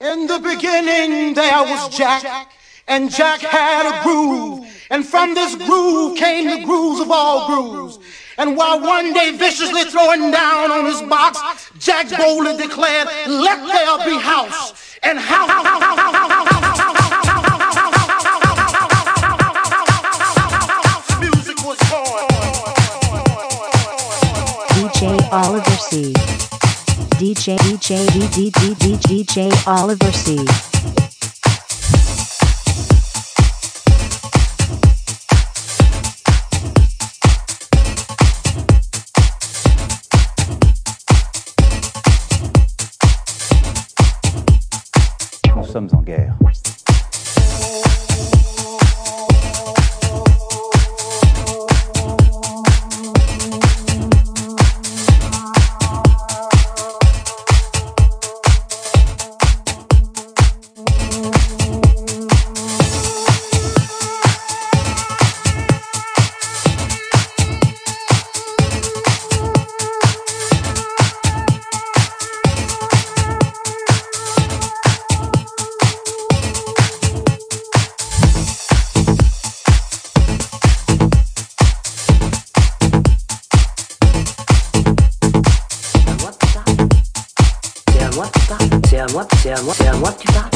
In the beginning there was Jack, and Jack had a groove, and from this groove came the grooves of all grooves. And while one day viciously throwing down on his box, Jack boldly declared, let there be house, and house. house, house, house, house, born. DJ Oliver C. DJ DJ DJ DJ DJ Oliver C. Nous sommes en guerre. C'est à moi, c'est à moi, c'est à moi que tu parles.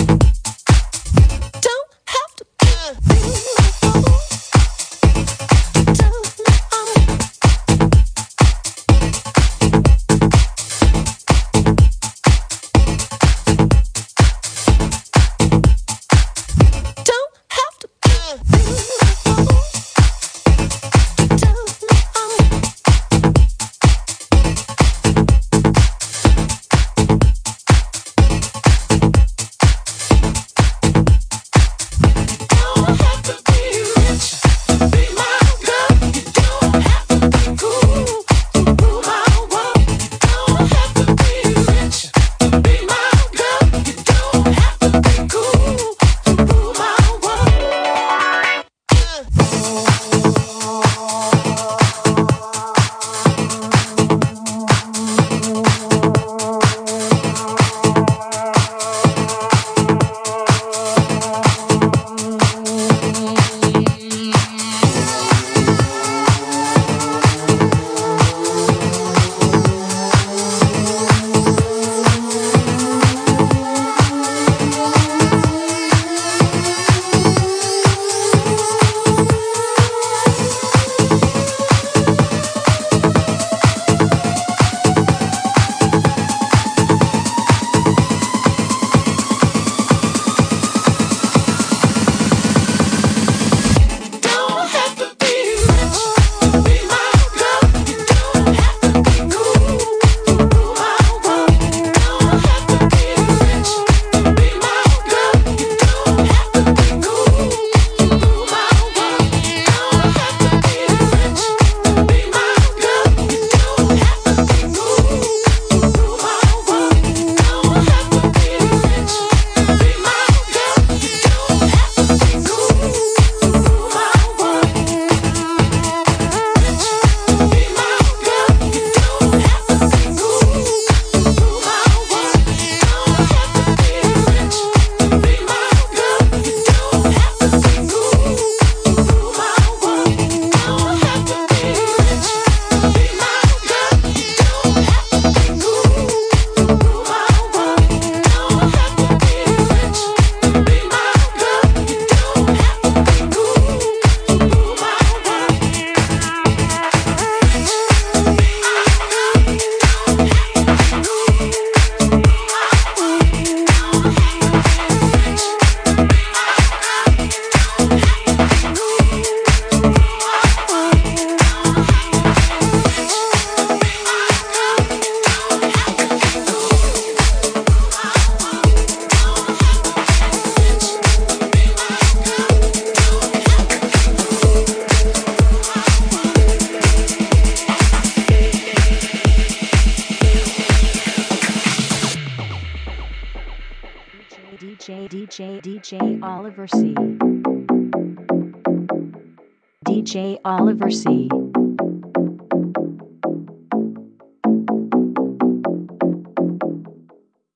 Oliver C.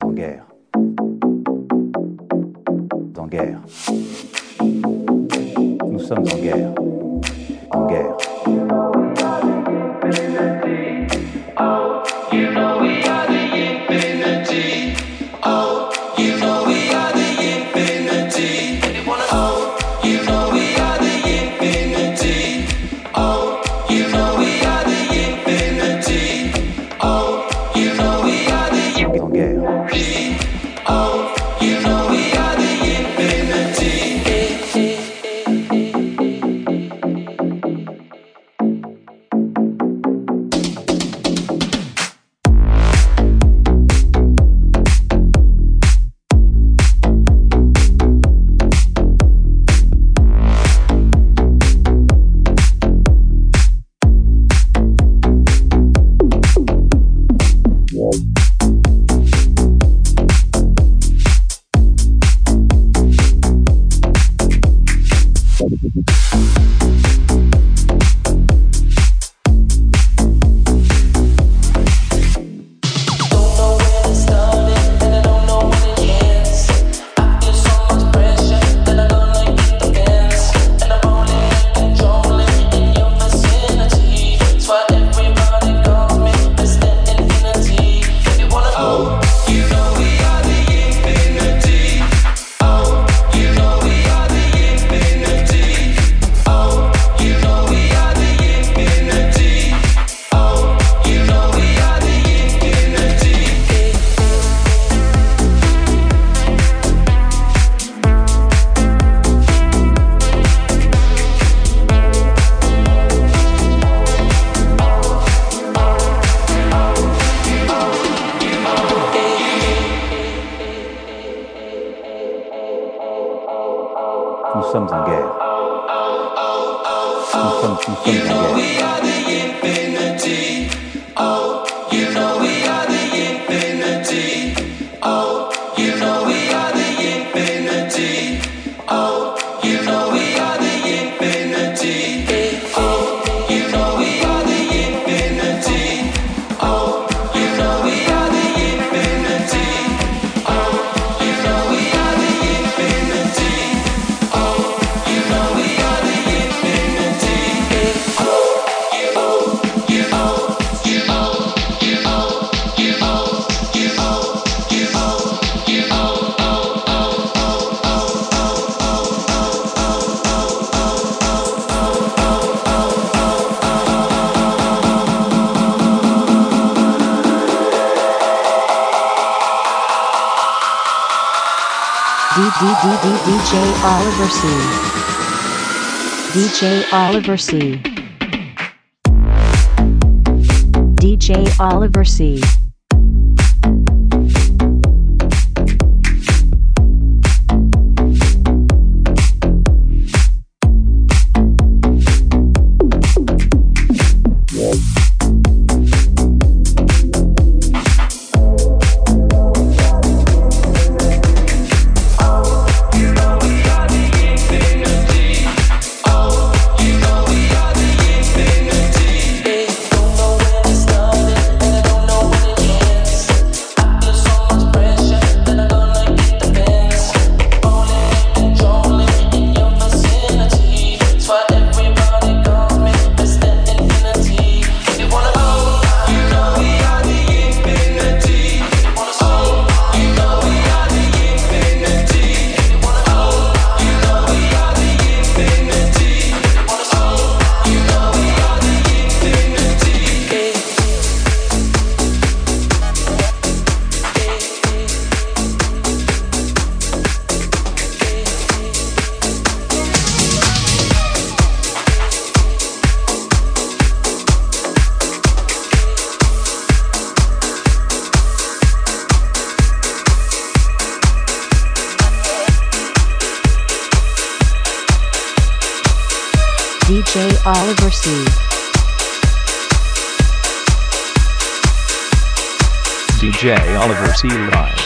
En guerre. En guerre. Nous sommes en guerre. DJ Oliver C. DJ Oliver C. DJ Oliver C. Live.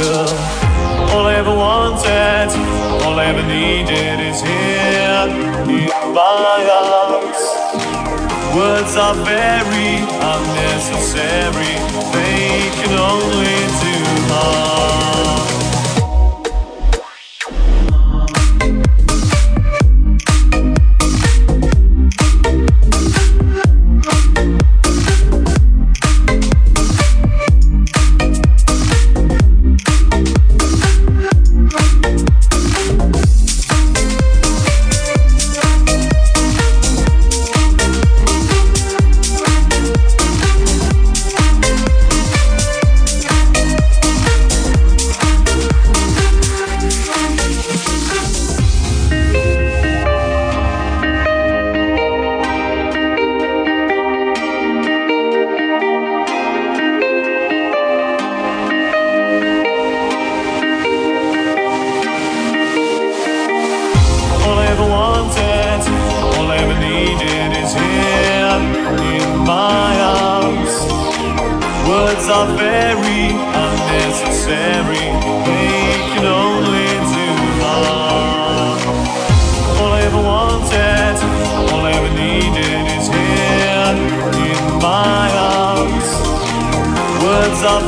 girl. All I ever wanted, all I ever needed is here in my arms. Words are very unnecessary, they can only do harm.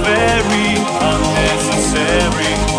Very unnecessary.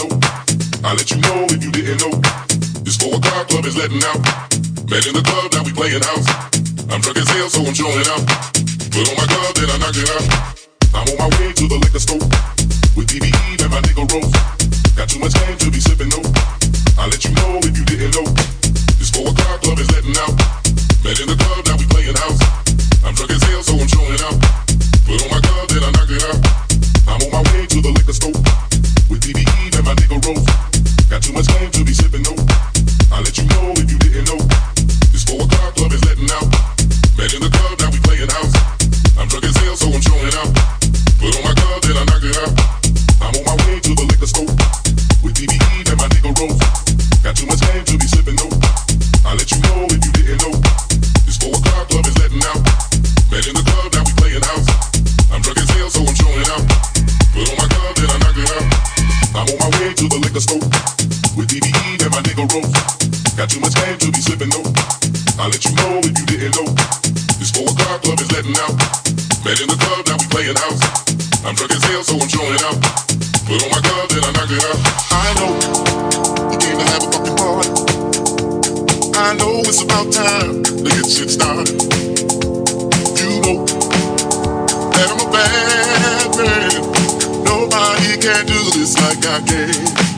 know. I let you know if you didn't know. This four o'clock club is letting out. Man in the club, now we playing house. I'm drunk as hell, so I'm showing out. Put on my glove then I knock it out. I'm on my way to the liquor store with DBE and my nigga Rose. Got too much game to be sipping no. I let you know if you didn't know. This four o'clock club is letting out. Man in the club. getting out. Met in the club, now we playing house. I'm drunk as hell, so I'm showing out. Put on my glove, then I knock it out. I know you came to have a fucking party. I know it's about time to get shit started. You know that I'm a bad man. Nobody can do this like I can.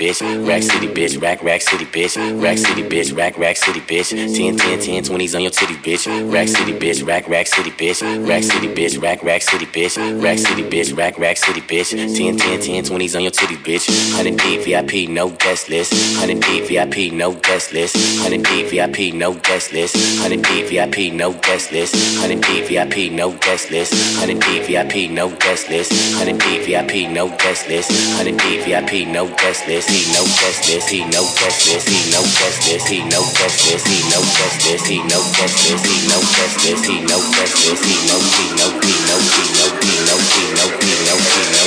Bitch. Rack city, bitch. Rack, rack city, bitch. Rack city, bitch. Rack, rack city, bitch. 10, 10, 10, 20s on your titties, bitch. Rack city, bitch. Rack, rack city, bitch. Rack city, bitch. Rack, rack city, bitch. Rack city, bitch. Rack, rack city, bitch. 10, 10, 10, 20s on your titties, bitch. 100 D VIP, no guest list. 100 D VIP, no guest list. 100 D VIP, no guest list. 100 D VIP, no guest list. 100 D VIP, no guest list. 100 D VIP, no guest list. 100 D VIP, no guest list. 100 D VIP, no guest list. He no list. He no list. He no list. He no list. He no list. He no list. He no list. He no list. He no he no he no he no he no he no he no he no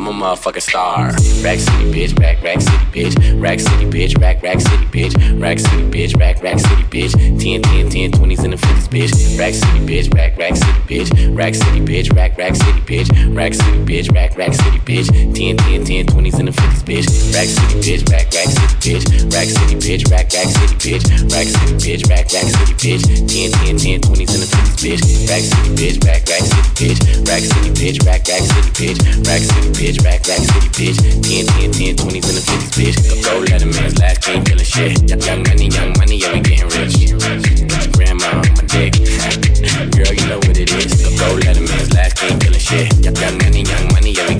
I'm a motherfucking star. Rack City, bitch. Rack, rack city, bitch. Rack City, bitch. Rack, rack city, bitch. Rack City, bitch. Rack, rack city, bitch. 10, 10, 10, 20s and the 50s, bitch. Rack City, bitch. Rack, rack city, bitch. Rack City, bitch. Rack, rack city, bitch. Rack City, bitch. Rack, rack city, bitch. 10, 10, 10, 20s and the 50s, bitch. Rack City, bitch. Rack, rack city, bitch. Rack City, bitch. Rack, rack city, bitch. Rack City, bitch. Rack, rack city, bitch. 10, 10, 10, 20s and the 50s, bitch. Rack City, bitch. Rack, rack city, bitch. Rack City, bitch. Rack, rack city, bitch. Rack City, bitch. Rack, rack city, bitch. 10, 10, 10, 20s and the 50s, bitch. Go let a man's last king killing shit. Young, money, young money, yeah, we getting rich. Grandma on my dick. Girl, you know what it is. Go let a man's last king killing shit. Young, young money, young money, yeah, we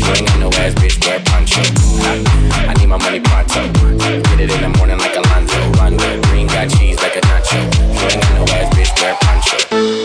You ain't got no ass, bitch, wear poncho. I need my money pronto. Get it in the morning like Alonzo. Rondo. Green got cheese like a nacho. You ain't got no ass, bitch, wear poncho.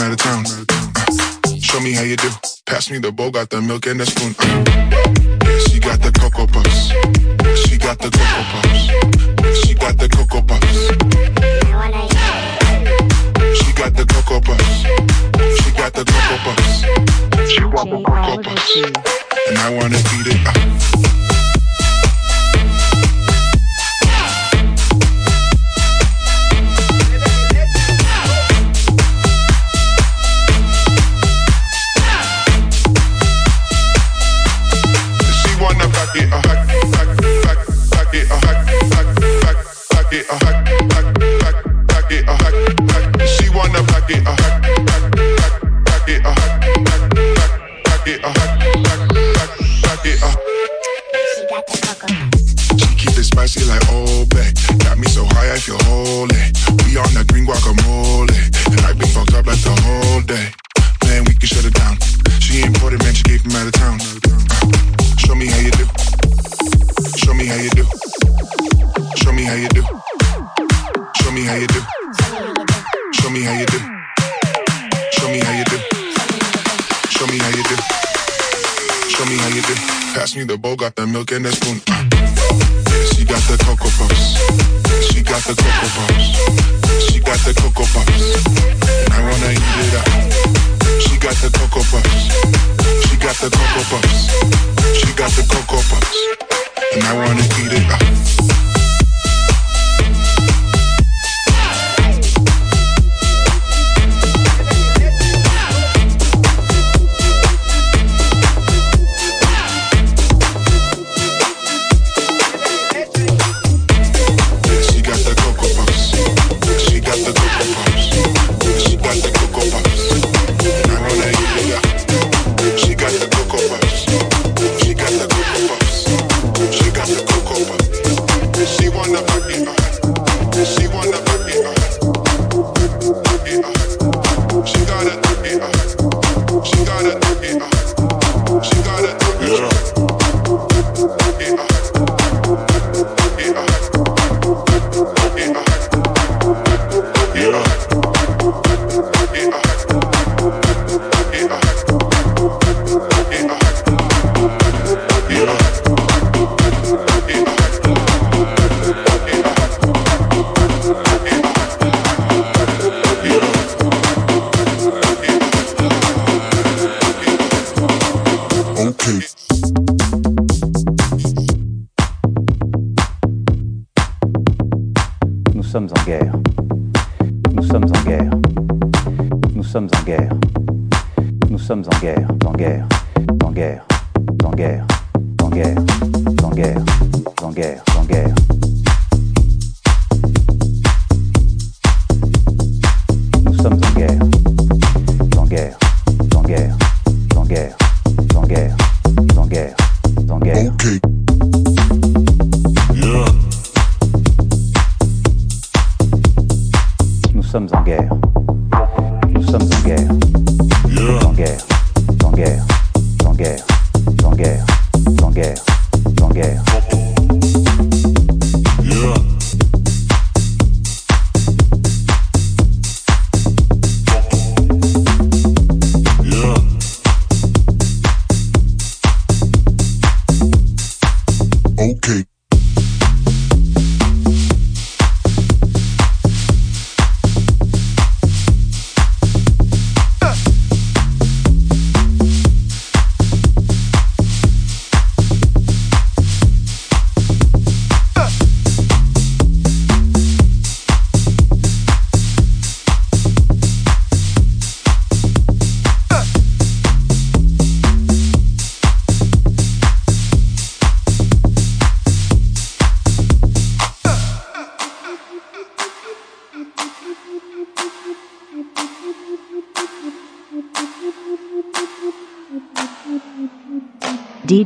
Out of town. Show me how you do. Pass me the bowl, got the milk and the spoon. Yeah, she got the cocoa puffs. She got the cocoa puffs. She got the cocoa puffs. She got the cocoa puffs. She got the cocoa puffs. She got the cocoa puffs. And I wanna eat it.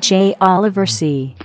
DJ Oliver C.